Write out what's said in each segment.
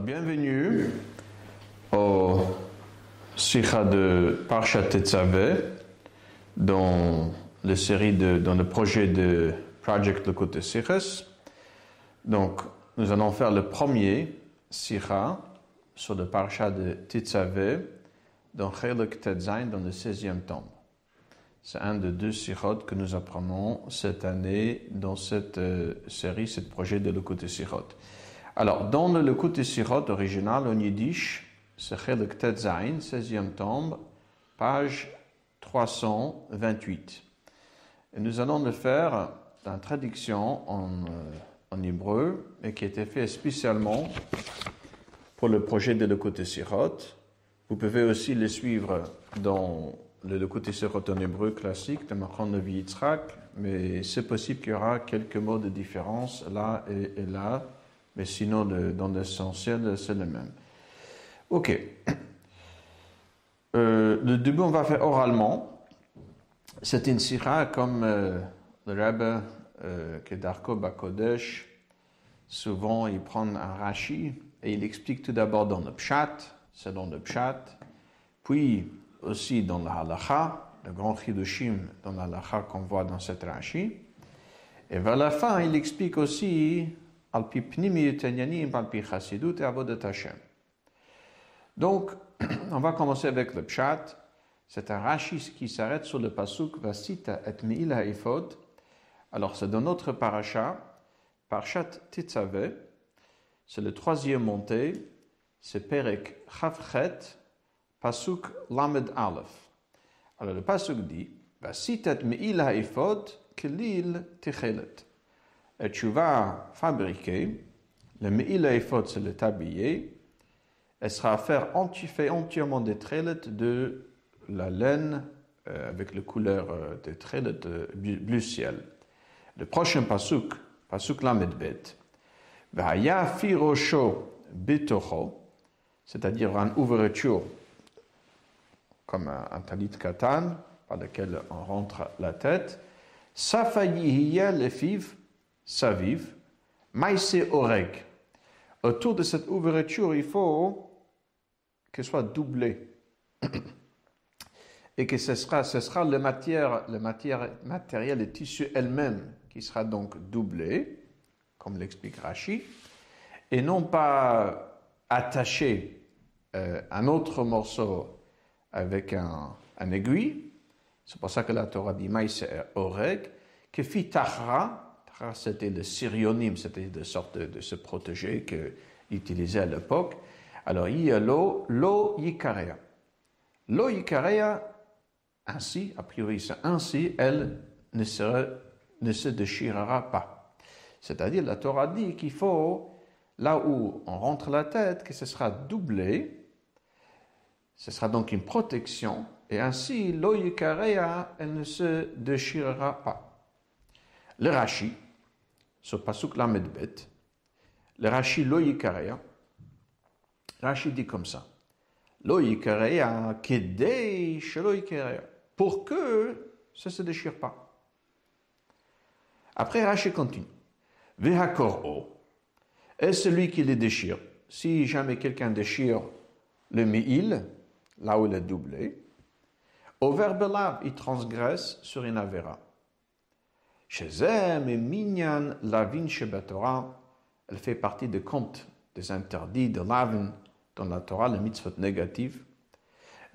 bienvenue au Sikha de Parshat Tetzaveh dans la série de, dans le projet de Project Lekute Sikhs. Donc, nous allons faire le premier Sikha sur le Parshat de Tetzaveh dans Tetzain dans le 16e tome. C'est un de deux sikhot que nous apprenons cette année dans cette euh, série, ce projet de Lekute Sikhot. Alors, dans le Lekute Sirot original en yiddish, c'est Chelek Tetzain, 16e tombe, page 328. Et nous allons le faire dans une traduction en, euh, hébreu, et qui a été fait spécialement pour le projet de Lekute Sirot. Vous pouvez aussi le suivre dans le Lekute Sirot en hébreu classique de Machon Nevi Yitzhak, mais c'est possible qu'il y aura quelques mots de différence là et là mais sinon, dans l'essentiel, c'est le même. Ok. Euh, le début, on va faire oralement. C'est une sira comme euh, le Rebbe euh, Kedarko Bakodesh. Souvent, il prend un rashi et il explique tout d'abord dans le pshat, c'est dans le pshat, puis aussi dans la halacha, le grand chidushim dans la halacha qu'on voit dans cette rashi. Et vers la fin, il explique aussi donc, on va commencer avec le pshat. C'est un rachis qui s'arrête sur le pasuk Vasita et Me'il ha'ifod. Alors, c'est dans notre parasha, Parashat Titzaveh. C'est le troisième monté. C'est Perek Chavchet, pasuk Lamed Aleph. Alors, le pasuk dit Vasita et Me'il ha'ifod, Kelil Tichelet et tu vas fabriquer le Me'il Ephod, c'est le tablier, elle sera fait entièrement des trailettes de la laine euh, avec la couleur euh, des trailettes de bleu ciel. Le prochain pasuk, pasuk lamedbet, Vaya firosho betocho, c'est-à-dire une ouverture comme un, un talit katan par lequel on rentre la tête, safayihiya lefiv Saviv, Maïse Oreg. Autour de cette ouverture, il faut qu'elle soit doublée. Et que ce sera, le, matière, le matériel, le tissu elle-même qui sera donc doublé, comme l'explique Rashi, et non pas attaché euh, un autre morceau avec un, aiguille. C'est pour ça que la Torah dit Maïse Oreg, que fit c'était le syrionyme, c'était de sorte de, se protéger qu'il utilisait à l'époque. Alors, il y a l'eau, l'eau yikarea. L'eau yikarea, ainsi, a priori ainsi, elle ne se, ne se déchirera pas. C'est-à-dire, la Torah dit qu'il faut, là où on rentre la tête, que ce sera doublé, ce sera donc une protection, et ainsi, l'eau yikarea, elle ne se déchirera pas. Le Rashi, sur Pasuk Lamedbet, le Rashi Lo Yikareya, Rashi dit comme ça. Lo Yikareya Kedei Shelo Yikareya. Pour que ça ne se déchire pas. Après, Rashi continue. Vehakoro est celui qui les déchire? Si jamais quelqu'un déchire le mi'il, là où il est doublé, au verbe lave, il transgresse sur une avéra. Shezem et Minyan Lavin Shebatora, elle fait partie des comptes des interdits de Lavin dans la Torah, les mitzvot négatives.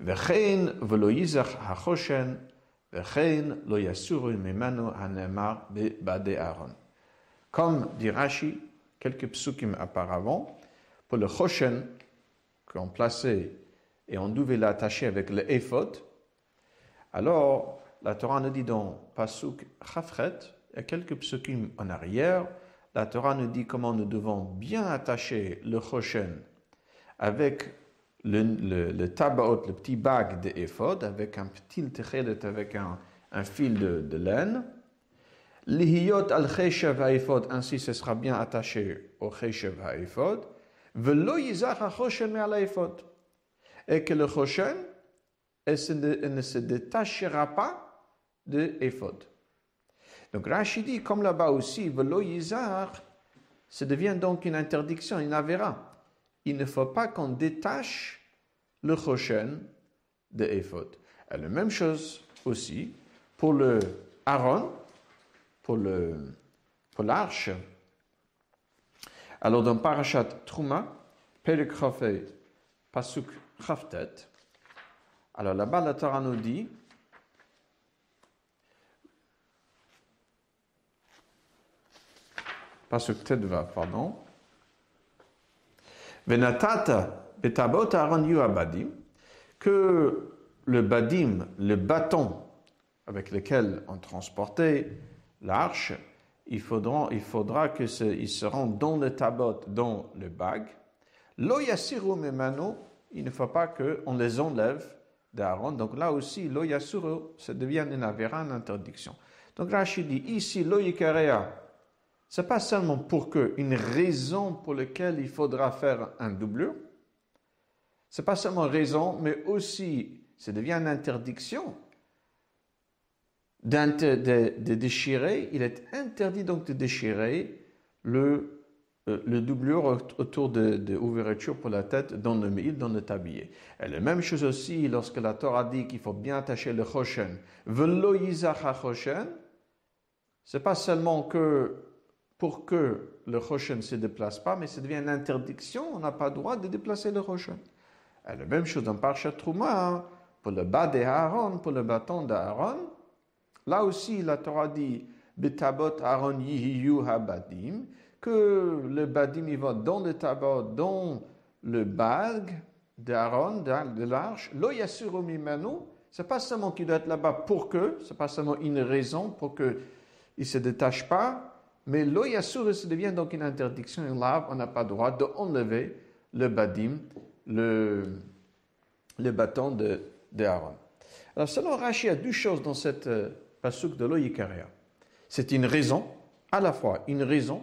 Vechein velo hachoshen, vechein lo yasuru memano hanemar bade Aaron. Comme dit Rashi, quelques psukim auparavant, pour le choshen qu'on plaçait et on devait l'attacher avec le ephod, alors la Torah nous dit dans Pasuk Chafret, il y a quelques psukim en arrière, la Torah nous dit comment nous devons bien attacher le choshen avec le, le, tabaot, le petit bague de ephod, avec un petit techelet, avec un, fil de, laine. Lihiyot al cheshev ha'iphod, ainsi ce sera bien attaché au cheshev ha'iphod. Velo yizach ha-choshen me al Et que le choshen, ne se détachera pas de Ephod. Donc Rashi dit, comme là-bas aussi, Velo Yizar, ça devient donc une interdiction, une avéra. il ne faut pas qu'on détache le Choshen de Ephod. Et la même chose aussi pour le Aaron, pour le pour l'arche. Alors dans Parashat Truma, Perek Pasuk Chaftet, alors là-bas la Torah nous dit Pasuk Tedva, pardon. Venatata betabot Aaron yu abadim, que le badim, le bâton avec lequel on transportait l'arche, il faudra, il faudra que dans le tabot, dans le bag. Lo yasiru memano, il ne faut pas qu'on les enlève d'Aaron. Donc là aussi, lo yasiru, ça devient une avéra, une interdiction. Donc Rachid dit ici, lo yikarea, c'est pas seulement pour que, une raison pour laquelle il faudra faire un doublure. C'est pas seulement raison, mais aussi, ça devient une interdiction de, déchirer, il est interdit donc de déchirer le, euh, le doublure autour de, de pour la tête dans le mille, dans le tablier. Et la même chose aussi lorsque la Torah dit qu'il faut bien attacher le choshen. Velo choshen, c'est pas seulement que pour que le choshen ne se déplace pas, mais ça devient une interdiction, on n'a pas le droit de déplacer le choshen. Et la même chose dans Parchat Trouma, hein. pour le bas d'Aaron, pour le bâton d'Aaron, Là aussi, la Torah dit Betabot Aaron Yihiyu Habadim, que le Badim il va dans le tabac, dans le bag d'Aaron, de l'arche. Lo Yasuru Mimanu, c'est pas seulement qu'il doit être là-bas pour que, c'est pas seulement une raison pour qu'il ne se détache pas, mais lo Yasuru, ça devient donc une interdiction, une lave, on n'a pas le droit d'enlever le Badim, le, bâton d'Aaron. Alors, selon Rashi, il y a deux choses dans cette euh, de C'est une raison, à la fois une raison,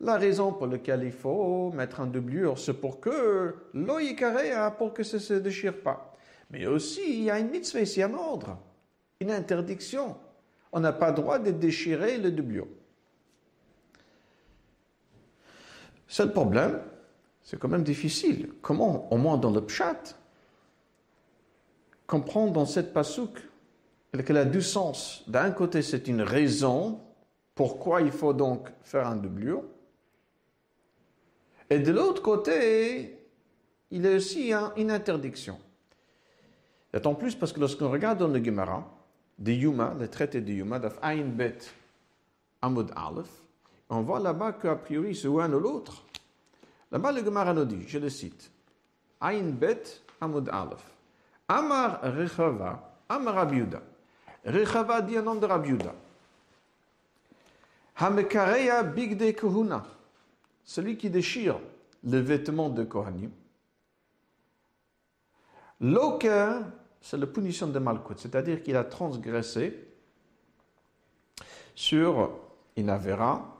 la raison pour laquelle il faut mettre un doublure, c'est pour que l'oïkarea, pour que ça ne se déchire pas. Mais aussi, il y a une mitzvah ici, un ordre, une interdiction. On n'a pas le droit de déchirer le doublure. Seul problème, c'est quand même difficile. Comment, au moins dans le pshat, comprendre dans cette pasouk qu'elle a du sens. D'un côté, c'est une raison pourquoi il faut donc faire un doublure. Et de l'autre côté, il y a aussi une interdiction. D'autant plus parce que lorsqu'on regarde dans le Gemara, de Yuma, le traité de Yuma, d'Af Ayin Bet Amud Aleph, on voit là-bas qu'a priori c'est l'un ou l'autre. Là-bas, le Gemara nous dit, je le cite, Ayin Bet Amud Aleph, Amar Rechava, Amar Abiuda. Rechava dit un nom de Rabbi Hamekareya bigde kohuna. Celui qui déchire le vêtement de Kohanim. Loker, c'est la punition de Malkut, c'est-à-dire qu'il a transgressé sur Inavera.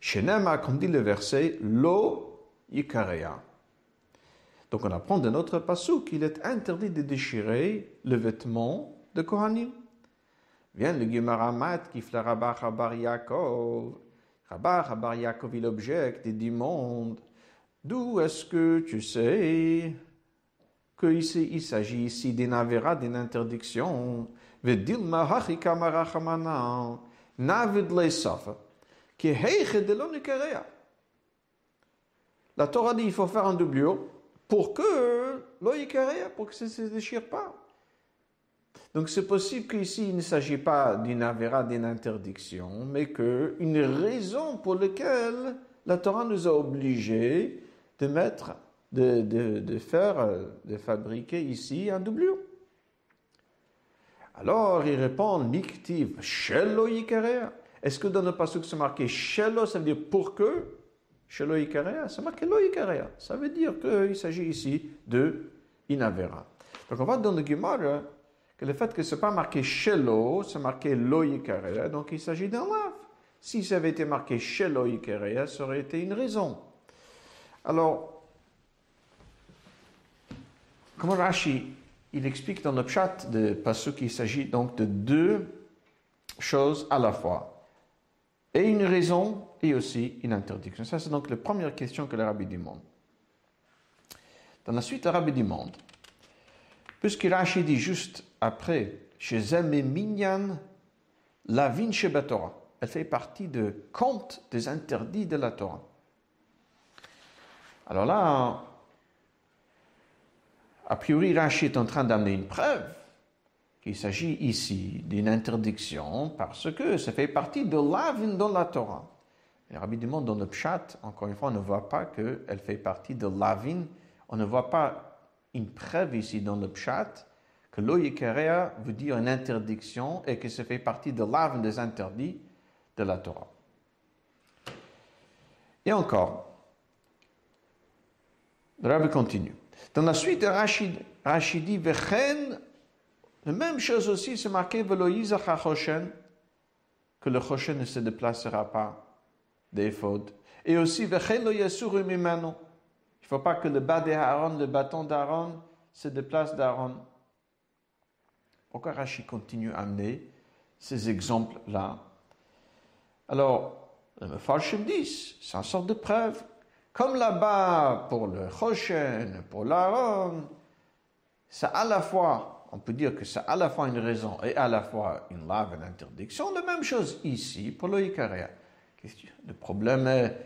Shenema, comme dit le verset, Lo Yikareya. Donc on apprend de notre passou qu'il est interdit de déchirer le vêtement de Kohanim. Vient le Gemara qui fait Rabba Chabar Yaakov. Rabba Chabar Yaakov, il objecte et dit Monde, d'où est-ce que tu sais qu'il il s'agit ici d'une avéra, d'une interdiction Vedilma hachika marachamana, navid leisafa, La Torah dit il faut faire un doublure pour que l'oikerea, pour que ça ne se déchire pas. Donc c'est possible qu'ici il ne s'agit pas d'une avéra, d'une interdiction, mais qu'une raison pour laquelle la Torah nous a obligés de mettre, de, de, faire, de fabriquer ici un doublure. Alors il répond Miktiv, Shelo Est-ce que dans le passage c'est marqué Shelo, ça veut dire pour que? Shelo Yikarea, c'est marqué Lo Ça veut dire qu'il s'agit ici de Inavera. Donc on va dans le Gemara que le fait que ce n'est pas marqué Shelo, c'est marqué Lo donc il s'agit d'un lave. Si ça avait été marqué Shelo ça aurait été une raison. Alors, comment Rashi, il explique dans le chat de Pasuk qu'il s'agit donc de deux choses à la fois. Et une raison et aussi une interdiction. Ça, c'est donc la première question que le rabbi demande. Dans la suite, le rabbi demande, puisque Rashi dit juste après, chez Minyan, la Vinche Torah, elle fait partie de compte des interdits de la Torah. Alors là, a priori, Rashi est en train d'amener une preuve qu'il s'agit ici d'une interdiction parce que ça fait partie de l'avin dans la Torah. Et Rabbi demande dans le pshat, encore une fois, on ne voit pas qu'elle fait partie de l'avin. On ne voit pas une preuve ici dans le pshat que l'oyikarea veut dire une interdiction et que ça fait partie de l'avin des interdits de la Torah. Et encore, le Rabbi continue. Dans la suite Rachid, Rachid dit Vechen, la même chose aussi, c'est marqué que le Choshen ne se déplacera pas des. Et aussi. Il ne faut pas que le bas d'Aaron, le bâton d'Aaron, se déplace d'Aaron. Pourquoi Rachid continue à amener ces exemples-là? Alors, le Mefarshim dit, c'est une sorte de preuve comme là-bas, pour le Choshen, pour l'Aaron, c'est à la fois, on peut dire que c'est à la fois une raison et à la fois une lave, une interdiction. La même chose ici pour le Ikaria. Le problème est,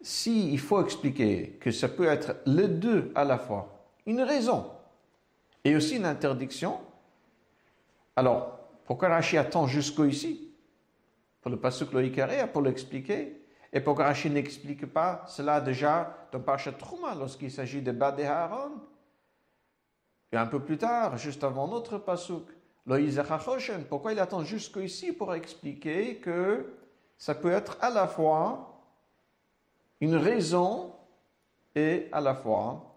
si il faut expliquer que ça peut être les deux à la fois, une raison et aussi une interdiction, alors pourquoi Rashi attend jusqu'au-ici Pour le Pasuk Ikaria, pour l'expliquer et pourquoi Rachid n'explique pas cela déjà dans Parashat Trouma lorsqu'il s'agit de Badé Aaron Et un peu plus tard, juste avant notre pasuk, pourquoi il attend jusqu'ici pour expliquer que ça peut être à la fois une raison et à la fois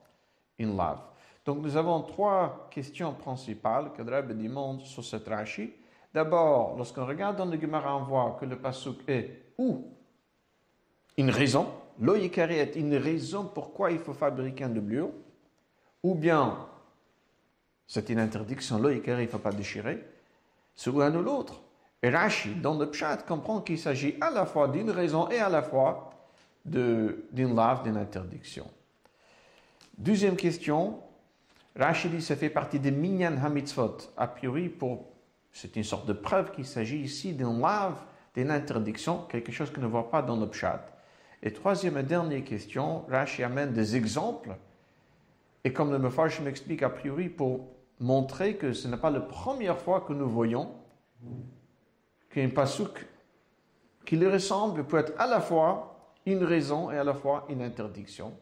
une lave. Donc nous avons trois questions principales que Rabbi demande sur cette Rashi. D'abord, lorsqu'on regarde dans le Gemara, on voit que le pasuk est où? Une raison, l'oïkari est une raison pourquoi il faut fabriquer un doublure, ou bien c'est une interdiction, l'oïkari il ne faut pas déchirer, c'est l'un ou l'autre. Et Rashi, dans le Pshat, comprend qu'il s'agit à la fois d'une raison et à la fois d'une lave, d'une interdiction. Deuxième question, Rashi dit ça fait partie des Minyan Hamitzvot. A priori, pour, c'est une sorte de preuve qu'il s'agit ici d'une lave, d'une interdiction, quelque chose qu'on ne voit pas dans le Pshat. Et troisième et dernière question, Rashi amène des exemples. Et comme le Mefarsh m'explique a priori pour montrer que ce n'est pas la première fois que nous voyons qu'un pasouk qui lui ressemble peut être à la fois une raison et à la fois une interdiction.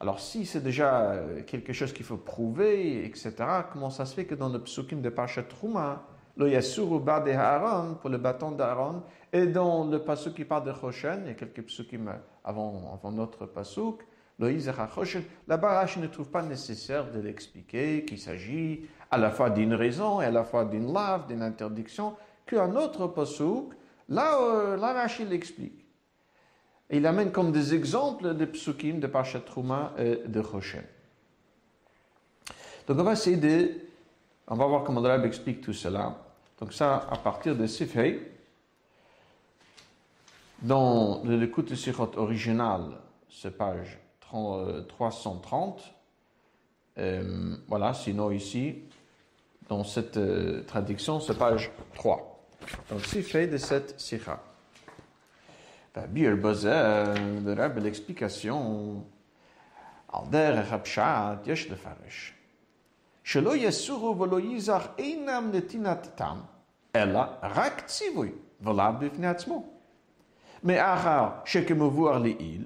Alors si c'est déjà quelque chose qu'il faut prouver, etc., comment ça se fait que dans le psukim de Parashat Trouma, le Yasuru de Aaron, pour le bâton d'Aaron, et dans le pasuk qui parle de Choshen, a quelques psukim avant, avant notre pasuk, Choshen, là-bas, ne trouve pas nécessaire de l'expliquer, qu'il s'agit à la fois d'une raison et à la fois d'une lave, d'une interdiction, qu'un autre pasuk, là, euh, Rashi l'explique. Il amène comme des exemples de psukim de Trouma et de Choshen. Donc on va essayer de, on va voir comment le Rabbi explique tout cela. Donc ça, à partir de Sifhei, dans l'écoute de Sichot original, c'est page 330. Euh, euh, voilà, sinon ici, dans cette euh, traduction, c'est page 3. Donc, Sifhei de cette Sikha. Bir Bozer, le Rebbe, l'explication, על דרך הפשט יש לפרש, שלא יסורו ולא ייזך אינם נתינת תם, אלא רק ציווי, ולאו בפני עצמו. מאחר שכמבואר לעיל,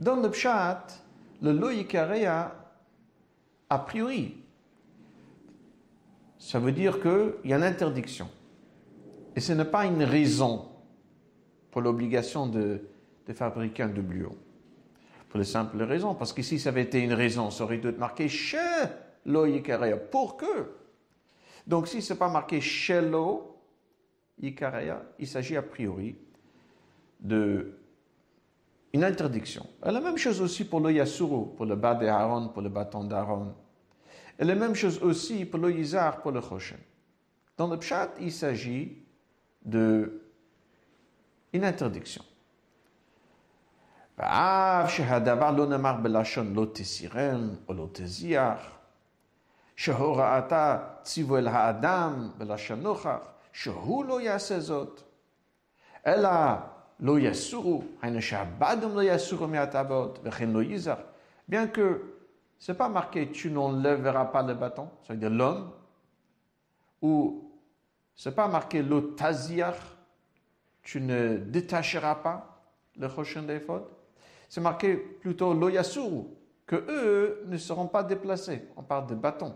dans le pshat, le lo a priori, ça veut dire qu'il y a une interdiction. Et ce n'est pas une raison pour l'obligation de, de fabriquer un doublure. Pour la simple raison, parce que si ça avait été une raison, ça aurait dû être marqué chez lo pour que. Donc si ce n'est pas marqué chez lo il s'agit a priori de une interdiction. Et la même chose aussi pour le yasuru, pour le bas d'Aaron, pour le bâton d'Aaron. Et la même chose aussi pour le yizar, pour le choshen. Dans le pshat, il s'agit de une interdiction. ואף שהדבר לא נאמר בלשון לא תסירם או לא תזיח, שהוראתה ציוו אל האדם בלשון נוכח, שהוא לא יעשה זאת, אלא לא יסורו, היינו שהבדם לא יסורו מהטבעות, וכן לא ייזך. Bien que c'est pas marqué tu n'enlèveras pas le bâton, ça veut dire l'homme, ou c'est pas marqué l'otaziach, tu ne détacheras pas le Choshen d'Ephod. C'est marqué plutôt l'oyasuru, que eux ne seront pas déplacés. On parle de bâtons.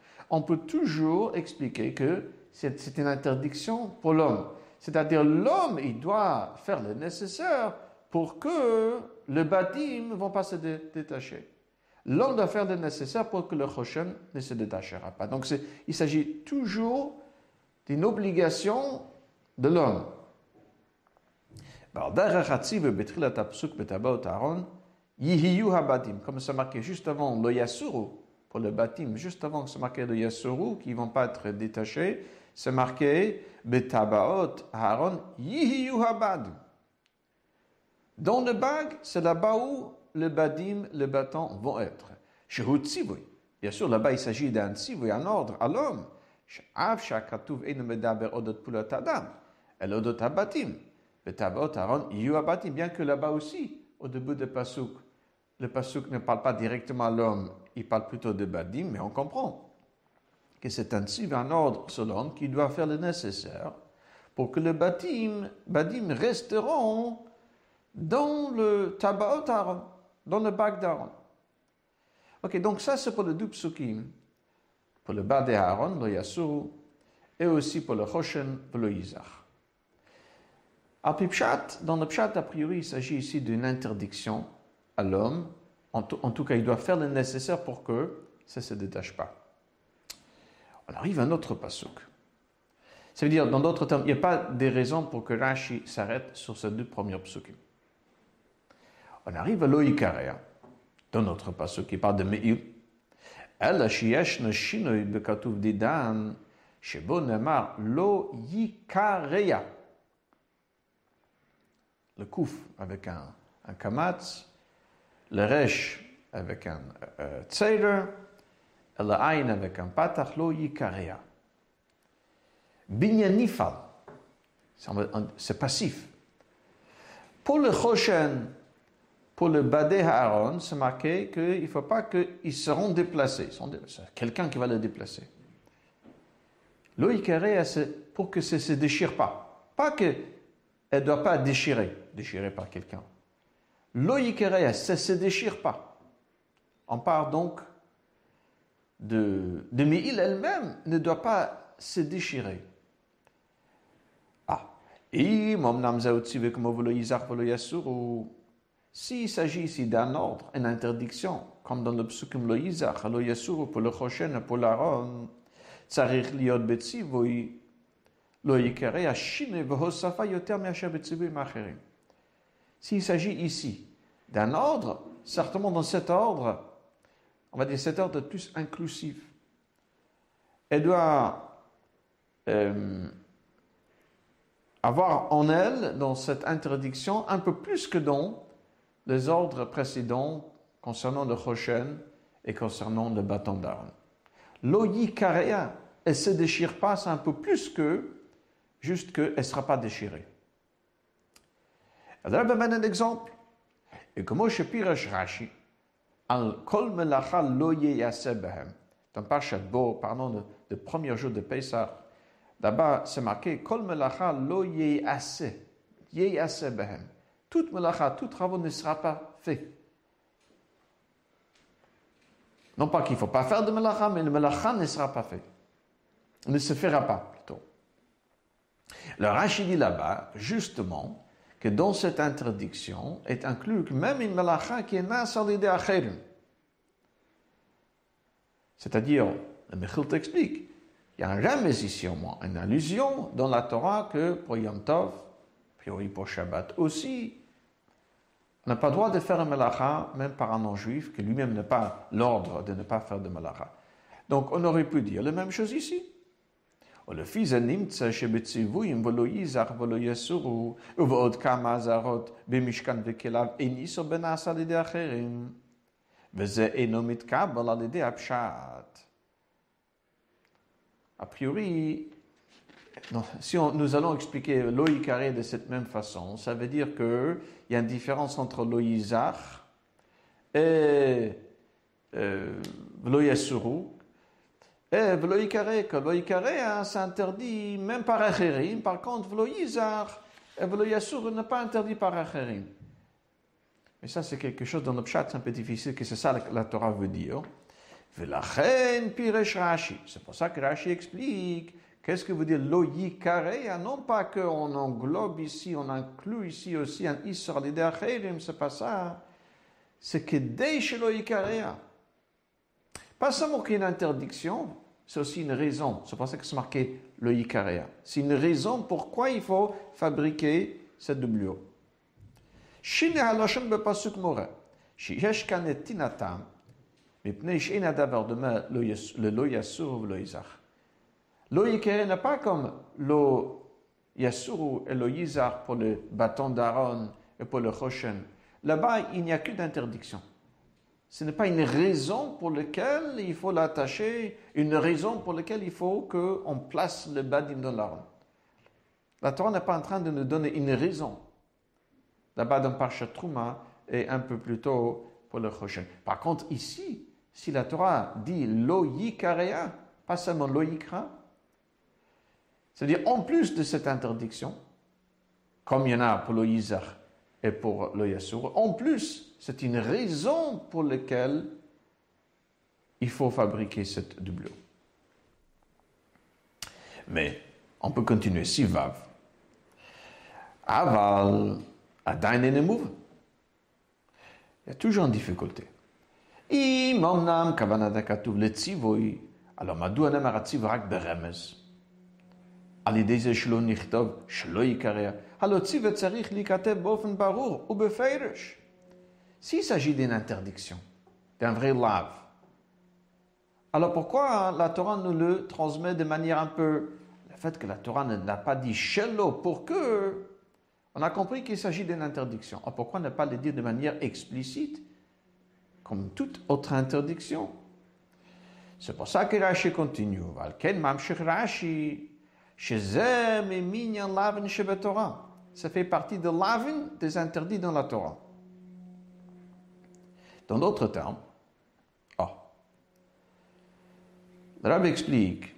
On peut toujours expliquer que c'est une interdiction pour l'homme. C'est-à-dire l'homme, il doit faire le nécessaire pour que le badim ne vont pas se détacher. L'homme doit faire le nécessaire pour que le Choshen ne se détachera pas. Donc il s'agit toujours d'une obligation de l'homme. Comme c'est marqué juste le Yasuru, pour le batim, juste avant que c'est marqué le Yasuru, qui ne vont pas être détachés, c'est marqué Betabaot Aaron Habadim. Dans le bag, c'est là-bas où le badim, le bâton vont être. Bien sûr, là-bas, il s'agit d'un tzivui, un ordre à l'homme. Aaron. Bien que là-bas aussi, au début de Pasuk, le Pasuk ne parle pas directement à l'homme, il parle plutôt de badim, mais on comprend que c'est tzivui, un ordre l'homme qui doit faire le nécessaire pour que le badim, badim resteront dans le tabaot Aaron dans le bac d'Aaron. Ok, donc ça c'est pour le deux pour le bas d'Aaron, le Yassou, et aussi pour le Choshen, pour le. À Pipchat, dans le Pshat, a priori, il s'agit ici d'une interdiction à l'homme. En, tout cas, il doit faire le nécessaire pour que ça ne se détache pas. On arrive à un autre pasuk. Ça veut dire, dans d'autres termes, il n'y a pas des raisons pour que Rashi s'arrête sur ces deux premiers psukim. On arrive à l'oïkaria, dans notre pasuk, qui parle de Me'il. Elle, shiyesh no shinoi bekatuv didan, shebo nemar lo. Le kouf avec un, un kamatz, le resh avec un euh, et le ayn avec un patach, lo yikarea. Binyanifal, c'est passif. Pour le choshen, pour le Badé Aaron, c'est marqué qu'il ne faut pas qu'ils seront déplacés. C'est quelqu'un qui va le déplacer. Loïkere, c'est pour que ça ne se déchire pas. Pas qu'elle ne doit pas déchirer, déchirer par quelqu'un. Loïkere, ça ne se déchire pas. On parle donc de, de il elle-même ne doit pas se déchirer. Ah. S'il s'agit ici d'un ordre, une interdiction, comme dans le psukim lo yizach, lo yasuru pour le choshen, pour l'aaron, tzarich liot betzivui, lo yikere ashine v'hosafa yoter me'asher betzivui macherim. S'il s'agit ici d'un ordre, certainement dans cet ordre, on va dire cet ordre plus inclusif, elle doit euh, avoir en elle, dans cette interdiction, un peu plus que dans les ordres précédents concernant le Choshen et concernant le bâton d'armes. L'Oyikarea, elle se déchire pas, c'est un peu plus que juste qu'elle ne sera pas déchirée. Alors, je donne un exemple. Et comme je pirache Rashi, al kol melacha lo behem. Dans Parashat Bo, pardon, le, premier jour de Pesach, là-bas, c'est marqué kol melacha lo yeyase behem toute melacha, tout travaux ne sera pas fait. Non pas qu'il ne faut pas faire de melacha, mais le melacha ne sera pas fait. Ne se fera pas, plutôt. Le Rachid dit là-bas, justement, que dans cette interdiction est inclus même une malacha qui est nasalide acherim. C'est-à-dire, le Mechil t'explique, il y a un remez ici au moins, une allusion dans la Torah que pour Yom Tov, priori pour Shabbat aussi, on n'a pas le droit de faire un malacha, même par un non-juif, qui lui-même n'a pas l'ordre de ne pas faire de malacha. Donc on aurait pu dire la même chose ici. ולפי זה נמצא שבציוויים ולא ייזך ולא יסורו, ובעוד כמה אזהרות במשכן וכליו אין איסור בנעשה על ידי אחרים, וזה אינו מתקבל על ידי הפשט. A priori, non, si on, nous allons expliquer l'oïkaré de cette même façon, ça veut dire qu'il y a une différence entre l'oïzach et euh, l'oïasuru, v'lo que v'lo c'est interdit même par acherim. Par contre, et v'lo yasur n'est pas interdit par acherim. Mais ça, c'est quelque chose dans le c'est un peu difficile, que c'est ça que la Torah veut dire. V'lachen piresh Rashi. C'est pour ça que Rashi explique qu'est-ce que veut dire lo yikarea. Non pas qu'on englobe ici, on inclut ici aussi un isra l'idée acherim, c'est pas ça. C'est que dès lo yikarea. Pas seulement qu'il y a une interdiction, c'est aussi une raison. C'est pour ça que c'est marqué le Icaria. C'est une raison pourquoi il faut fabriquer cette doublure. Shine mora. Tinatam. Mipnei shein adavar dema le lo yasur ou yizach. Lo n'est pas comme lo yasur et lo yizach pour le bâton d'Aaron et pour le choshen. Là-bas, il n'y a que d'interdiction. Ce n'est pas une raison pour laquelle il faut l'attacher, une raison pour laquelle il faut qu'on place le badim dans l'arme. La Torah n'est pas en train de nous donner une raison. Là-bas dans Parshat Trouma et un peu plus tôt pour le Choshen. Par contre, ici, si la Torah dit lo pas seulement lo yikra, c'est-à-dire en plus de cette interdiction, comme il y en a pour lo yizar et pour lo yasur, en plus, c'est une raison pour laquelle il faut fabriquer cette doublure. Mais on peut continuer. Si vav. Aval, adain Il y a toujours une difficulté. אם אמנם כוונת הכתוב לציווי, הלא מדוע נאמר הציווי רק ברמז? על ידי זה שלא נכתוב, שלא יקרא, s'il s'agit d'une interdiction, d'un vrai lave, alors pourquoi la Torah nous le transmet de manière un peu... Le fait que la Torah ne l'a pas dit shello pour que... On a compris qu'il s'agit d'une interdiction? Alors pourquoi ne pas le dire de manière explicite, comme toute autre interdiction? C'est pour ça que Rashi continue. Rashi, Shezem et Minyan Laven ça fait partie de l'aven des interdits dans la Torah. Dans d'autres termes, oh, le Rabbi explique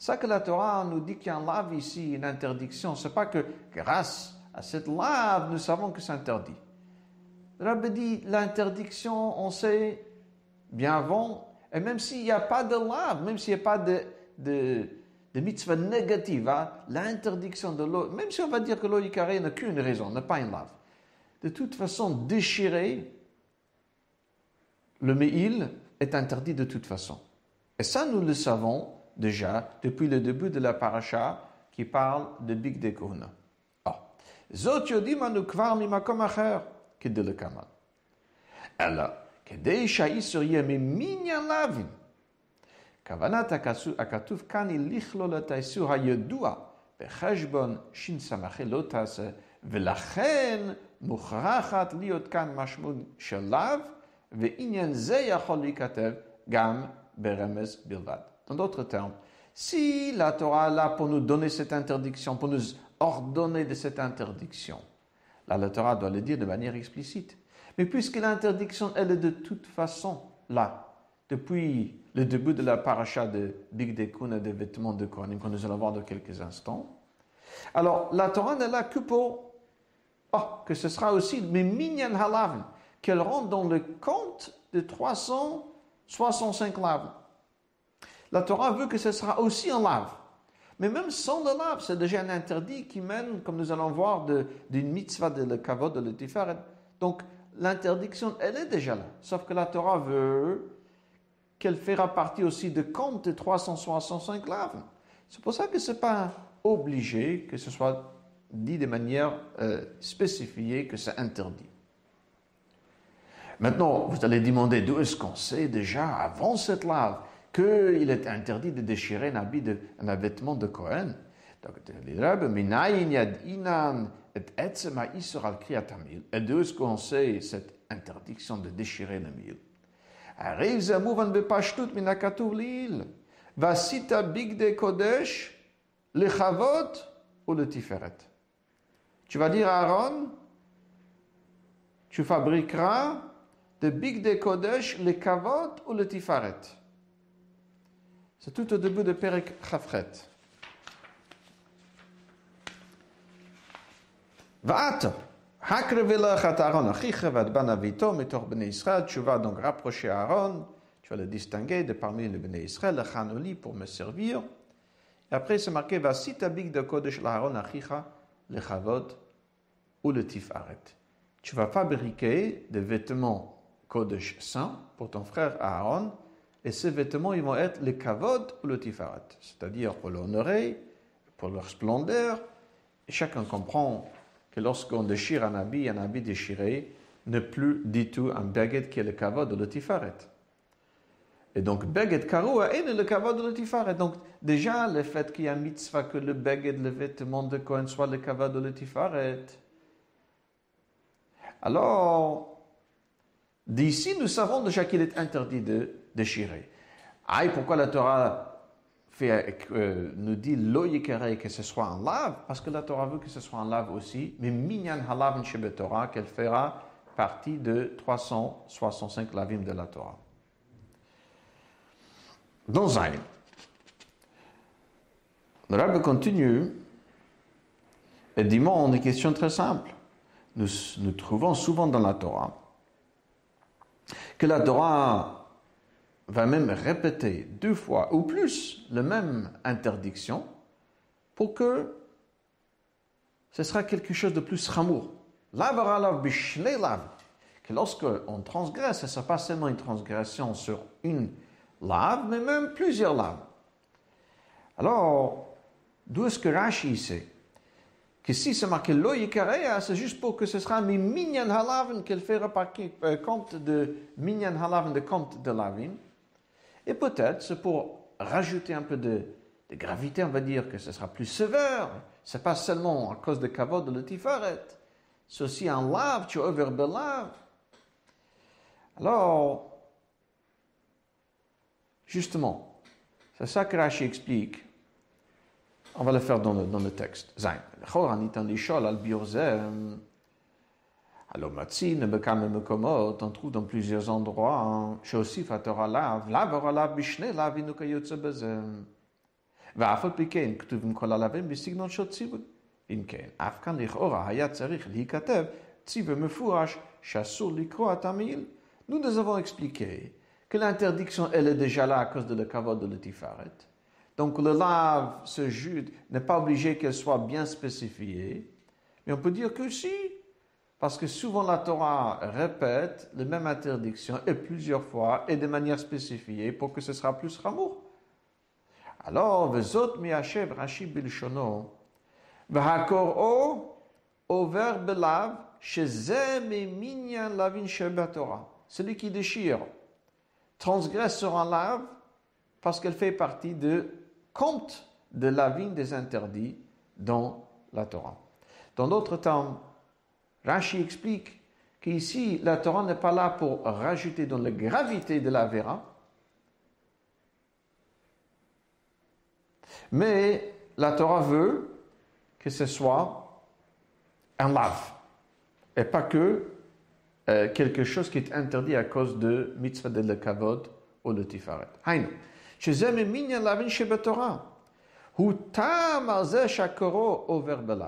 ça que la Torah nous dit qu'il y a un lave ici, une interdiction, c'est pas que grâce à cette lave, nous savons que c'est interdit. Rabbi dit, l'interdiction, on sait bien avant, et même s'il n'y a pas de lave, même s'il n'y a pas de, de, de mitzvah négative, hein, l'interdiction de l'eau, même si on va dire que l'eau carré n'a qu'une raison, n'a pas une lave. De toute façon, déchirer le meil est interdit de toute façon. Et ça, nous le savons déjà depuis le début de la paracha qui parle de Big Dekuna. Ah. Zot yodimanu kvar mimakom acher, le kamal. Alors, כדי שהאיסור יהיה ממניין להבין כוונת הכתוב כאן היא לכלול את האיסור הידוע בחשבון שס"ה לא תעשה, ולכן מוכרחת להיות כאן משמעות של לאו, ועניין זה יכול להיכתב גם ברמז בלבד. En d'autres termes, si la Torah est là pour nous donner cette interdiction, pour nous ordonner de cette interdiction, la Torah doit le dire de manière explicite. Mais puisque l'interdiction, elle est de toute façon là, depuis le début de la paracha de Big Dekun et des vêtements de Kohanim, que nous allons voir dans quelques instants. Alors, la Torah n'est là que pour, oh, que ce sera aussi, mais minyan halav, qu'elle rentre dans le compte de 300 65 laves. La Torah veut que ce sera aussi en lave. Mais même sans le lave, c'est déjà un interdit qui mène, comme nous allons voir, d'une mitzvah de le kavod, de le. Donc, l'interdiction, elle est déjà là. Sauf que la Torah veut qu'elle fera partie aussi de compte de 365 laves. C'est pour ça que ce n'est pas obligé que ce soit dit de manière euh, spécifiée que c'est interdit. Maintenant, vous allez demander d'où est-ce qu'on sait déjà avant cette lave qu'il est interdit de déchirer un, habit de, un vêtement de Cohen. Donc, les rabbes, inan et Et de ce qu'on sait, cette interdiction de déchirer le mil. Arrive Zamouvan bepashtut minakatuv l'il. Vasita bigde kodesh, le chavot ou le tiferet. Tu vas dire à Aaron, tu fabriqueras de bigde kodesh, le chavot ou le tiferet. C'est tout au début de Perek Chafret. Va'ata. Tu vas donc rapprocher Aaron, tu vas le distinguer de parmi les Bnei Israël, le Chanoli, pour me servir. Et après, c'est marqué Vasita big de Kodesh l'Aaron achicha, le Chavod ou le Tifaret. Tu vas fabriquer des vêtements Kodesh saints pour ton frère Aaron, et ces vêtements, ils vont être le Kavod ou le Tifaret, c'est-à-dire pour l'honorer, pour leur splendeur. Chacun comprend que lorsqu'on déchire un habit, un habit déchiré n'est plus du tout un baguette qui est le kavod de le tifaret. Et donc, baguette karoua est le kavod de le tifaret. Donc, déjà, le fait qu'il y a mitzvah que le baguette, le vêtement de Cohen soit le kavod de le tifaret. Alors, d'ici, nous savons déjà qu'il est interdit de déchirer. Aïe, pourquoi la Torah euh, nous dit loyikere que ce soit en lave, parce que la Torah veut que ce soit en lave aussi, mais minyan halav Torah, qu'elle fera partie de 365 lavim de la Torah. Dans Zayn, le Rabbi continue et demande une question très simple. Nous, nous trouvons souvent dans la Torah que la Torah va même répéter deux fois ou plus la même interdiction pour que ce sera quelque chose de plus ramour. Que lorsque on transgresse, ce ne sera pas seulement une transgression sur une lave, mais même plusieurs laves. Alors, d'où est-ce que Rashi sait que si c'est marqué lo c'est juste pour que ce sera mi minyan halaven qu'elle fera euh, compte de minyan halaven de compte de lavin. Et peut-être pour rajouter un peu de, gravité, on va dire que ce sera plus sévère. C'est pas seulement à cause de kavod de le tifaret. C'est aussi un lave, tu lave. Alors, justement, c'est ça que Rashi explique. On va le faire dans le, dans le texte. Zain. Alors, Matzin, Bekame Mekomot, on trouve dans plusieurs endroits, שהוסיף התורה לאו, לאו עליו בשני לאווים וכיוצא בזה. ואף על פי כן כתובים כל הלווים בסגנון של ציווי. אם כן, אף כאן לכאורה היה צריך להיכתב ציווי מפורש שאסור לקרוא את המיל. Nous nous avons expliqué que l'interdiction, elle est déjà là à cause de le kavod de le tifaret. Donc le lave, ce jude, n'est pas obligé qu'elle soit bien spécifiée. Mais on peut dire que si, parce que souvent la Torah répète les mêmes interdictions et plusieurs fois et de manière spécifiée pour que ce sera plus ramour. Alors, vezot miashev rashi bilshono, v'hakor'o over belav, shezem et minyan lavin Torah. Celui qui déchire, transgresse sur un lave parce qu'elle fait partie de compte de la vigne des interdits dans la Torah. Dans d'autres termes, Rashi explique qu'ici, la Torah n'est pas là pour rajouter dans la gravité de la vera, mais la Torah veut que ce soit un lave, et pas que euh, quelque chose qui est interdit à cause de mitzvah de le kavod ou le tifaret. Hainu. שזה ממניין להבין שבתורה הוא טעם על זה שהקורו עובר בלאו.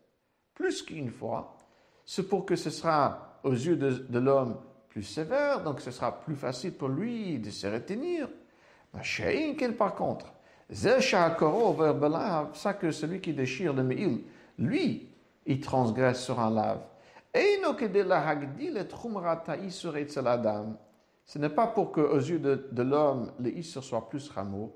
plus qu'une fois, c'est pour que ce sera aux yeux de, l'homme plus sévère, donc ce sera plus facile pour lui de se retenir. Par contre, ça que celui qui déchire le meil, lui, il transgresse sur un lave. Ce n'est pas pour que aux yeux de, de l'homme, le isur soit plus rameau.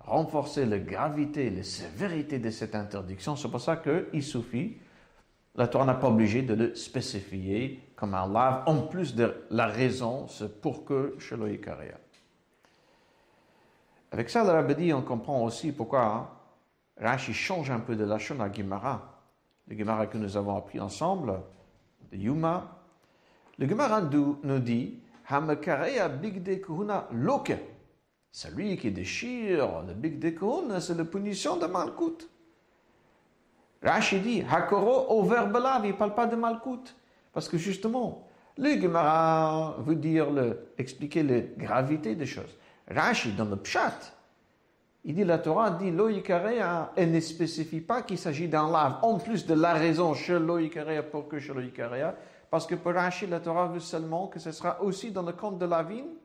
renforcer la gravité, la sévérité de cette interdiction, c'est pour ça qu'il suffit, la Torah n'a pas obligé de le spécifier comme un lave, en plus de la raison, c'est pour que Shelo Avec ça, le Rabbi dit, on comprend aussi pourquoi hein, Rashi change un peu de la à Gemara, le Gemara que nous avons appris ensemble, de Yuma. Le Gemara nous dit Hamakareya big kuhuna loke. Celui qui déchire le big de c'est la punition de Malkut. Rashi dit Hakoro over belav, il ne parle pas de Malkut. Parce que justement, le Gemara veut dire le, expliquer la gravité des choses. Rashi, dans le Pshat, il dit la Torah dit loïkarea, elle ne spécifie pas qu'il s'agit d'un lave, en plus de la raison chez loïkarea pour que chez loïkarea, parce que pour Rachid, la Torah veut seulement que ce sera aussi dans le compte de la vigne,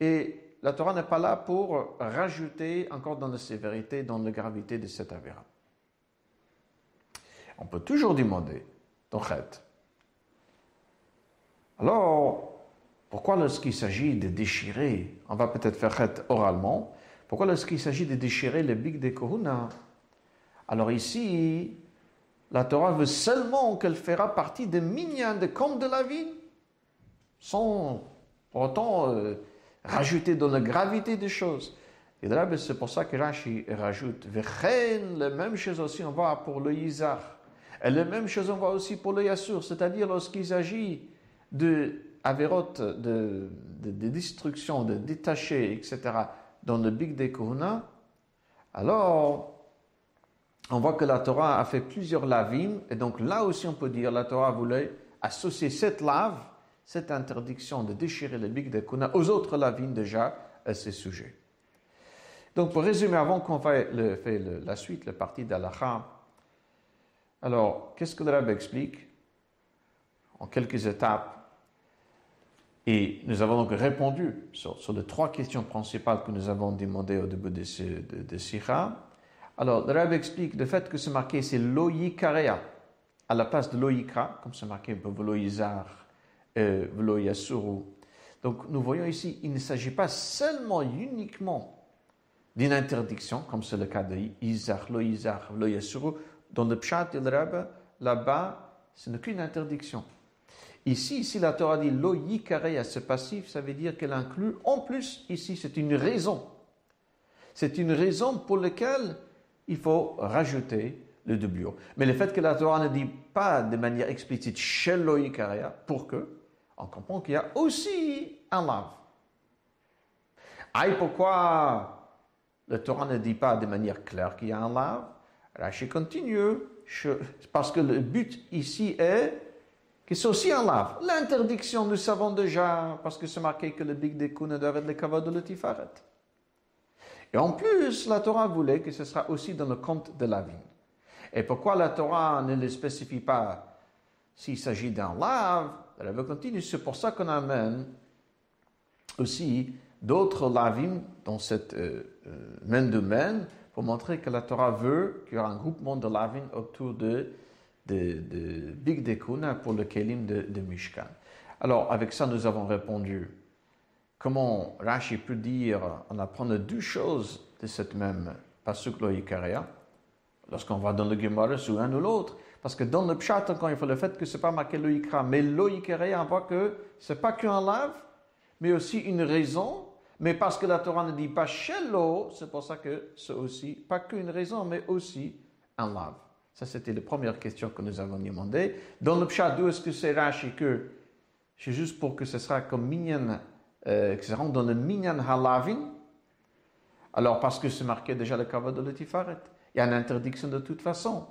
et la Torah n'est pas là pour rajouter encore dans la sévérité, dans la gravité de cette avéra. On peut toujours demander, dans Alors, pourquoi lorsqu'il s'agit de déchirer, on va peut-être faire chet oralement, pourquoi lorsqu'il s'agit de déchirer le big de Kohuna? Alors ici, la Torah veut seulement qu'elle fera partie des minyan, des comptes de la vie, sans pour autant euh, rajouter dans la gravité des choses. Et là, ben, c'est pour ça que Rashi rajoute la même chose aussi on voit pour le Yizar. Et la même chose on voit aussi pour le Yassur, c'est-à-dire lorsqu'il s'agit de avérotes, de, de, de, destruction, de détacher, etc., dans le Big de alors on voit que la Torah a fait plusieurs lavines, et donc là aussi on peut dire la Torah voulait associer cette lave, cette interdiction de déchirer le Big de aux autres lavines déjà à ces sujets. Donc pour résumer, avant qu'on fasse la suite, la partie d'Alacha, alors qu'est-ce que le Rabbi explique en quelques étapes? Et nous avons donc répondu sur, les trois questions principales que nous avons demandées au début de, de, de Alors, le Rabbi explique le fait que c'est marqué, c'est loïkarea, à la place de loïka, comme c'est marqué pour euh, Donc, nous voyons ici, il ne s'agit pas seulement, uniquement d'une interdiction, comme c'est le cas de Izar, loïzar, loïasuru. Dans le Pshat et le Rabbi, là-bas, ce n'est qu'une interdiction. Ici, si la Torah dit lo ce passif, ça veut dire qu'elle inclut, en plus, ici, c'est une raison. C'est une raison pour laquelle il faut rajouter le doublure. Mais le fait que la Torah ne dit pas de manière explicite chez lo pour que, on comprend qu'il y a aussi un lave. Aïe, pourquoi la Torah ne dit pas de manière claire qu'il y a un lave? Rashi continue, parce que le but ici est que c'est aussi un lave. L'interdiction, nous savons déjà, parce que c'est marqué que le big ne doit être le kavod de l'utifaret. Et en plus, la Torah voulait que ce sera aussi dans le compte de la vie. Et pourquoi la Torah ne le spécifie pas s'il s'agit d'un lave? C'est pour ça qu'on amène aussi d'autres lavim dans cette euh, euh, même domaine pour montrer que la Torah veut qu'il y ait un groupement de lavim autour de de, Big Dekuna pour le Kelim de, de Mishkan. Alors, avec ça, nous avons répondu. Comment Rashi peut dire, on apprend deux choses de cette même pasuk loïkaria, lorsqu'on va dans le Gemara ou un ou l'autre. Parce que dans le pshat, encore il faut le fait que c'est pas marqué loïkra, mais loïkaria, on voit que c'est pas qu'un lave, mais aussi une raison. Mais parce que la Torah ne dit pas shello, c'est pour ça que c'est aussi pas qu'une raison, mais aussi un lave. Ça, c'était la première question que nous avons demandé. Dans le pshat, d'où est-ce que c'est Rashi que c'est juste pour que ce sera comme minyan, euh, que ça rentre dans le minyan halavin? Alors, parce que c'est marqué déjà le kavod de l'etifaret. Il y a une interdiction de toute façon.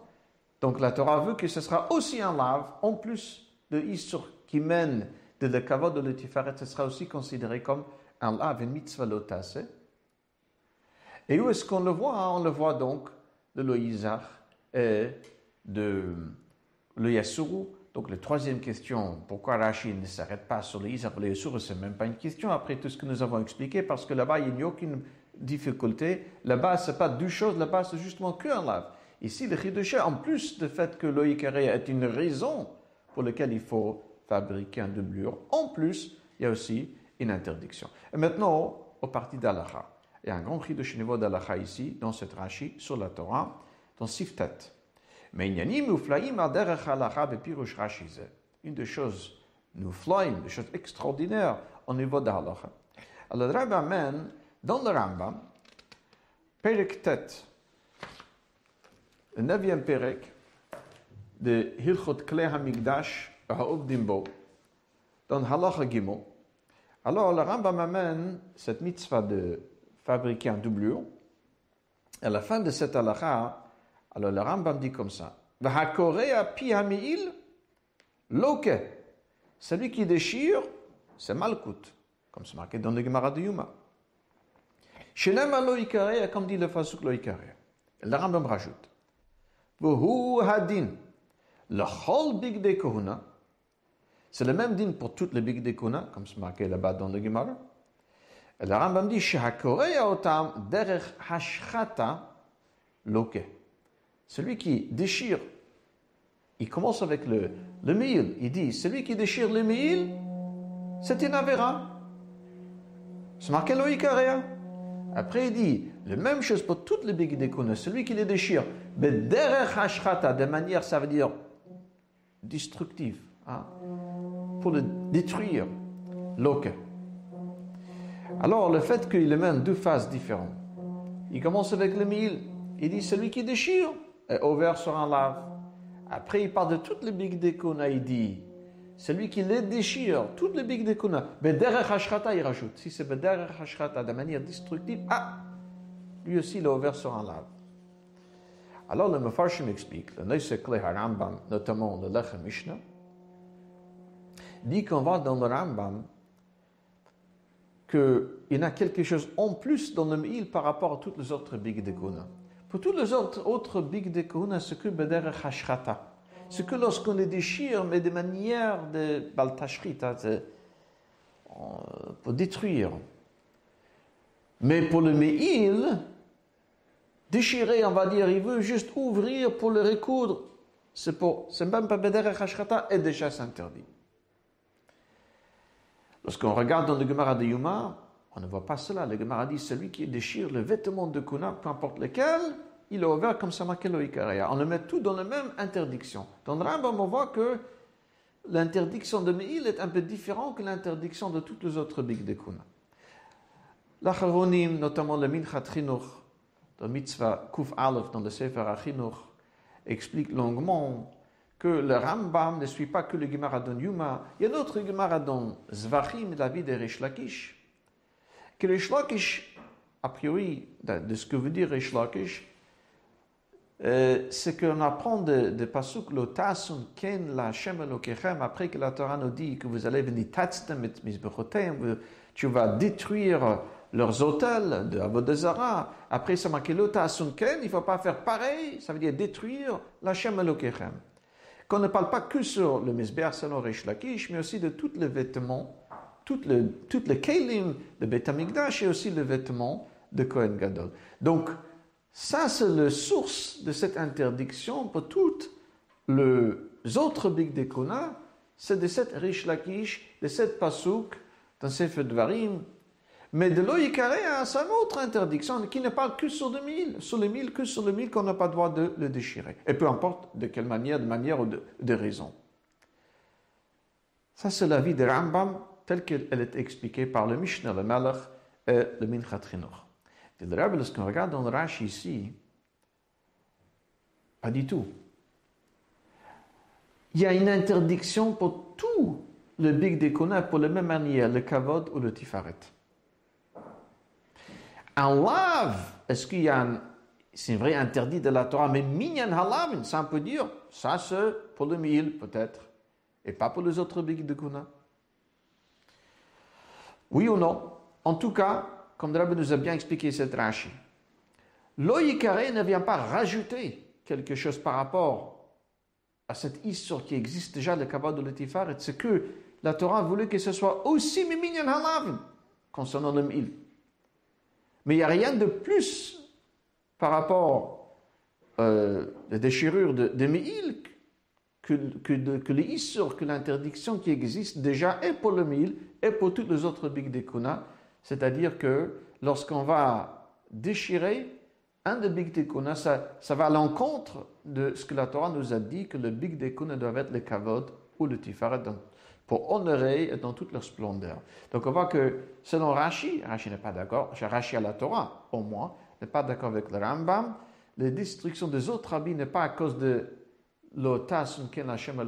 Donc, la Torah veut que ce sera aussi un lave, en plus de Isur qui mène de le kavod de l'etifaret, ce sera aussi considéré comme un lave, une mitzvah lotase. Et où est-ce qu'on le voit? On le voit donc de l'Oïzar et de le Yasuru. Donc, la troisième question, pourquoi Rachid ne s'arrête pas sur le Isaac le Yasuru, ce n'est même pas une question après tout ce que nous avons expliqué, parce que là-bas, il n'y a aucune difficulté. Là-bas, ce n'est pas deux choses, là-bas, c'est justement qu'un lave. Ici, le Chidoché, en plus du fait que l'Oïkaré est une raison pour laquelle il faut fabriquer un doublure, en plus, il y a aussi une interdiction. Et maintenant, au parti d'Alaha. Il y a un grand Chidoché niveau d'Alaha ici, dans cette Rashi, sur la Torah dans Siftet. Mais une des choses nuflaim, des choses extraordinaires au niveau d'Halacha. Alors le Rabbi amène dans le Rambam, Perek Tet, le neuvième Perek de Hilchot Klei HaMikdash Ha'obdimbo, dans Halacha Gimel. Alors le Rambam amène cette mitzvah de fabriquer un doublure. À la fin de cette halakha, alors le Rambam dit comme ça. loke. Celui qui déchire, c'est malkout, comme c'est marqué dans le Gemara de Yuma. Shelema lo comme dit le Fasuk lo Le Rambam rajoute. Hadin. Le big de kohuna. C'est le même din pour toutes les big de kohuna, comme c'est marqué là-bas dans le Gemara. Le Rambam dit, Shehakoreya otam derech hashchata loke. Celui qui déchire, il commence avec le, le mille. Il dit, celui qui déchire le mille, c'est une avéra. C'est marqué loïkaréa. Après, il dit, la même chose pour toutes les bigdékonas, celui qui les déchire, mais de manière, ça veut dire destructive, hein, pour détruire, loke. Alors, le fait qu'il mène deux phases différentes, il commence avec le mille, il dit, celui qui déchire, est ouvert sur un lave. Après, il parle de toutes les big dekuna, il dit, celui qui les déchire, toutes les big dekuna, derrière hashrata, il rajoute. Si c'est derrière hashrata, de manière destructive, ah, lui aussi, il est ouvert sur un lave. Alors, le Mefarshim explique, le Neusekle Harambam, notamment le Lechem Mishnah, dit qu'on va dans le Rambam qu'il y a quelque chose en plus dans le Mil par rapport à toutes les autres big dekuna. Pour tous les autres, autres big de Kohuna, ce que Beder Hashrata. Ce que lorsqu'on les déchire, mais de manière de Baltashrita, euh, pour détruire. Mais pour le Meil, déchirer, on va dire, il veut juste ouvrir pour le recoudre. C'est pour, c'est même pas Beder Hashrata, et déjà s'interdit. Lorsqu'on regarde dans le Gemara de Yuma, on ne voit pas cela. Le Gemara dit celui qui déchire le vêtement de Kuna, peu importe lequel, il est ouvert comme ça On le met tout dans la même interdiction. Dans le Rambam, on voit que l'interdiction de Meil est un peu différente que l'interdiction de toutes les autres big de Kuna. L'Acharonim, notamment le Minchat Chinuch, dans Mitzvah Kuf Aleph, dans le Sefer Achinuch, explique longuement que le Rambam ne suit pas que le Gemara Yuma. Il y a d'autres Gemara Zvachim, la vie de Rish Lakish que Rish Lakish, a priori, de ce que veut dire Rish Lakish, euh, c'est qu'on apprend de, Pasuk lo ken la après que la Torah nous dit que vous allez venir tatstem et misbechotem, tu vas détruire leurs hôtels de Avodazara. Après, ça marqué lo ken, il ne faut pas faire pareil, ça veut dire détruire la Shem Qu'on ne parle pas que sur le Misber selon Rish Lakish, mais aussi de tous les vêtements tout le, tout le kelim de Beth et aussi le vêtement de Kohen Gadol. Donc, ça, c'est la source de cette interdiction pour toutes les autres Big Dekona, c'est de cette Rish Lakish les sept pasuk dans Sefer Dvarim. Mais de l'Oïkaré, c'est une autre interdiction qui ne parle que sur le mille, sur les mille, que sur le mille qu'on n'a pas le droit de le déchirer. Et peu importe de quelle manière, de manière ou de, de raison. Ça, c'est la vie de Rambam telle qu'elle est expliquée par le Mishnah, le Malach et le Minchat Le Rebbe, lorsqu'on regarde dans le Rashi? Ici, pas du tout. Il y a une interdiction pour tout le Big Dekona pour la même manière, le Kavod ou le Tifaret. Un lave, est-ce qu'il y a un. C'est vrai interdit de la Torah, mais minyan halavin, ça on peut dire, ça c'est pour le mille peut-être, et pas pour les autres Big Dekona. Oui ou non? En tout cas, comme Rabbi nous a bien expliqué cette Rashi, l'Oïkaré ne vient pas rajouter quelque chose par rapport à cette histoire qui existe déjà, le Kabbalah de l'Etifar, c'est que la Torah voulait que ce soit aussi Miminyan Halav concernant le Mil. Mais il n'y a rien de plus par rapport euh, la déchirure de, de que, que les que l'interdiction qui existe déjà est pour le Mil et pour toutes les autres Big Dekuna. C'est-à-dire que lorsqu'on va déchirer un des Big ça, va à l'encontre de ce que la Torah nous a dit que le Big doit être le Kavod ou le Tifaret pour honorer dans toute leur splendeur. Donc on voit que selon Rashi, Rashi n'est pas d'accord, Rashi à la Torah au moins, n'est pas d'accord avec le Rambam, la destruction des autres habits n'est pas à cause de l'otas Hashem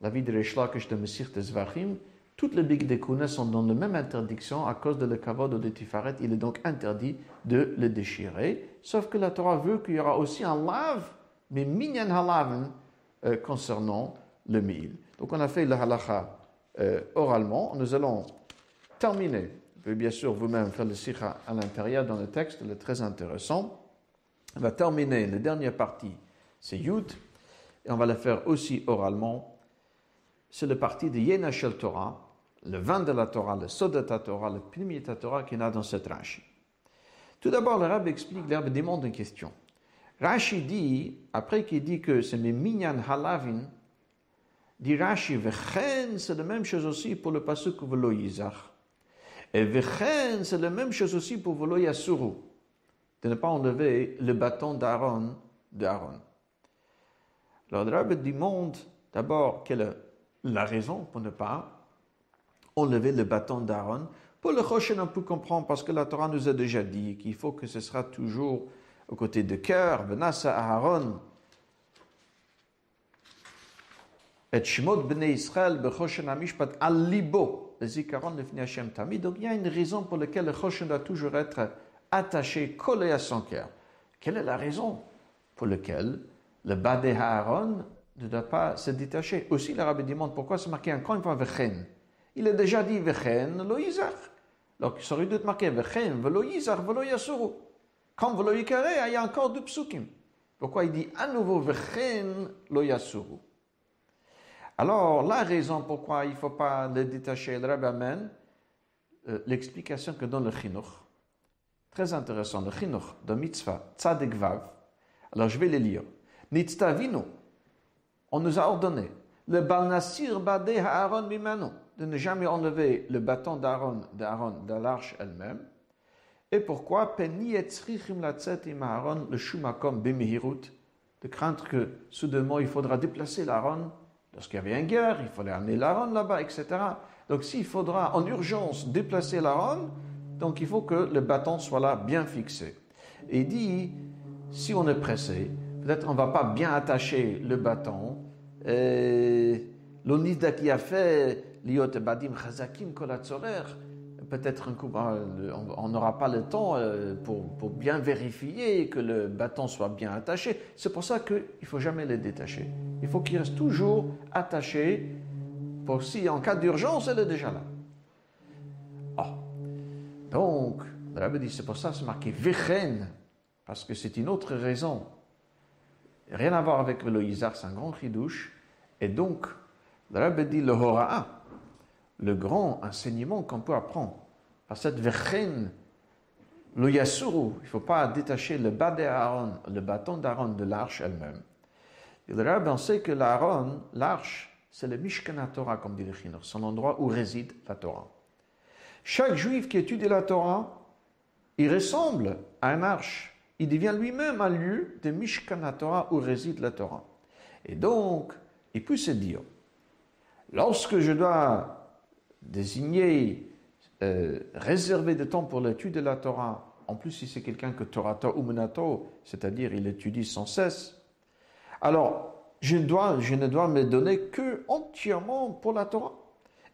la vie de Reshlakish de Messir Zvachim, toutes les big dekuna sont dans la même interdiction à cause de le kavod ou de tifaret. Il est donc interdit de les déchirer. Sauf que la Torah veut qu'il y aura aussi un lave, mais minyan halaven, euh, concernant le mil. Donc on a fait le halacha euh, oralement. Nous allons terminer. Vous pouvez bien sûr vous-même faire le sikha à l'intérieur dans le texte, il est très intéressant. On va terminer la dernière partie, c'est Yud, et on va la faire aussi oralement. C'est le parti de Yena Shel Torah, le vin de la Torah, le sod de la Torah, le premier de la Torah qu'il y a dans cette Rashi. Tout d'abord, le Rabbi explique, le Rabbi demande une question. Rashi dit, après qu'il dit que c'est mes minyan halavin, dit Rashi, vechen, c'est la même chose aussi pour le pasuk velo yizach. Et vechen, c'est la même chose aussi pour velo yasuru, de ne pas enlever le bâton d'Aaron, d'Aaron. Alors, le Rabbi demande d'abord quelle est la raison pour ne pas enlever le bâton d'Aaron. Pour le Choshen, on peut comprendre parce que la Torah nous a déjà dit qu'il faut que ce sera toujours aux côtés de cœur, Benassa Aaron. Et Bnei Israël, Bechoshen Amishpat, Zikaron. Donc il y a une raison pour laquelle le Choshen doit toujours être attaché, collé à son cœur. Quelle est la raison pour laquelle le bas de Aaron ne doit pas se détacher? Aussi, l'Arabe demande pourquoi c'est marqué encore une fois Vechen il a déjà dit Vechen lo. Donc, ça aurait dû être marqué Vechen velo yizach velo yasuru. Comme velo yikare, il y a encore deux psukim. Pourquoi il dit à nouveau Vechen lo yasuru? Alors, la raison pourquoi il ne faut pas le détacher, le Rabbi amène euh, l'explication que donne le Chinuch. Très intéressant, le Chinuch de Mitzvah, Tzadek Vav. Alors, je vais les lire. Nitztavinu, on nous a ordonné, le Balnasir Bade Haaron Mimano de ne jamais enlever le bâton d'Aaron, d'Aaron de l'arche elle-même. Et pourquoi? Le de craindre que soudainement il faudra déplacer l'Aaron lorsqu'il y avait une guerre, il fallait amener l'Aaron là-bas, etc. Donc s'il faudra en urgence déplacer l'Aaron, donc il faut que le bâton soit là bien fixé. Et il dit, si on est pressé, peut-être on ne va pas bien attacher le bâton. L'onida qui a fait badim chazakim Peut-être on n'aura pas le temps euh, pour, bien vérifier que le bâton soit bien attaché. C'est pour ça qu'il ne faut jamais le détacher. Il faut qu'il reste toujours attaché pour si en cas d'urgence, elle est déjà là. Oh. Donc, le dit, c'est pour ça c'est marqué vechen, parce que c'est une autre raison. Rien à voir avec le Isaac, c'est un grand chidouche. Et donc, le dit le hora'a le grand enseignement qu'on peut apprendre. Par cette verchen, le yasuru, il ne faut pas détacher le bas d'Aaron, le bâton d'Aaron de l'arche elle-même. Et le rabbin sait que l'Aaron, l'arche, c'est le Mishkan Torah, comme dit le Chinuch, son endroit où réside la Torah. Chaque juif qui étudie la Torah, il ressemble à un arche. Il devient lui-même un lieu de Mishkan Torah où réside la Torah. Et donc, il peut se dire, lorsque je dois désigner, euh, réserver du temps pour l'étude de la Torah, en plus si c'est quelqu'un que Torah Umunato, c'est-à-dire il étudie sans cesse, alors je, dois, je ne dois me donner que entièrement pour la Torah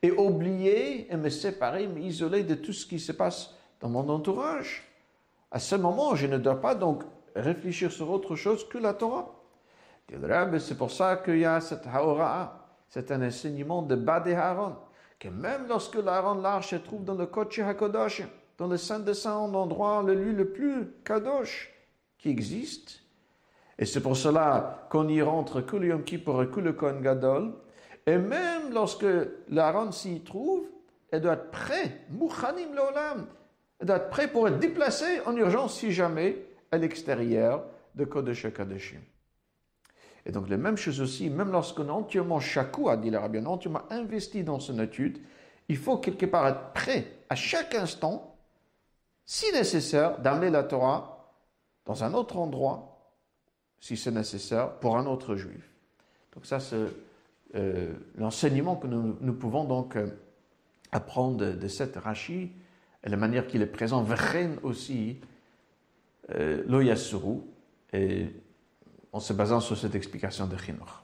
et oublier et me séparer, m'isoler de tout ce qui se passe dans mon entourage. À ce moment, je ne dois pas donc réfléchir sur autre chose que la Torah. C'est pour ça qu'il y a cette haora, c'est un enseignement de Bade Haron, que même lorsque l'Aaron l'arche se trouve dans le Kodesh HaKodosh, dans le Saint des Saints, l'endroit, le lieu le plus kadosh qui existe, et c'est pour cela qu'on y rentre que le Yom Kippur et Gadol, et même lorsque l'Aaron s'y trouve, elle doit être prêt, Mouchanim Lolam, elle doit être prêt pour être déplacée en urgence si jamais à l'extérieur de Kodesh Kodeshim. Et donc, la même chose aussi, même lorsqu'on est entièrement chakou, a dit l'Arabien, entièrement investi dans son étude, il faut quelque part être prêt à chaque instant, si nécessaire, d'amener la Torah dans un autre endroit, si c'est nécessaire, pour un autre juif. Donc ça, c'est euh, l'enseignement que nous, pouvons donc euh, apprendre de, cette Rashi, et la manière qu'il est présent, Vren aussi, euh, l'Oyasuru, et en se basant sur cette explication de Chinuch.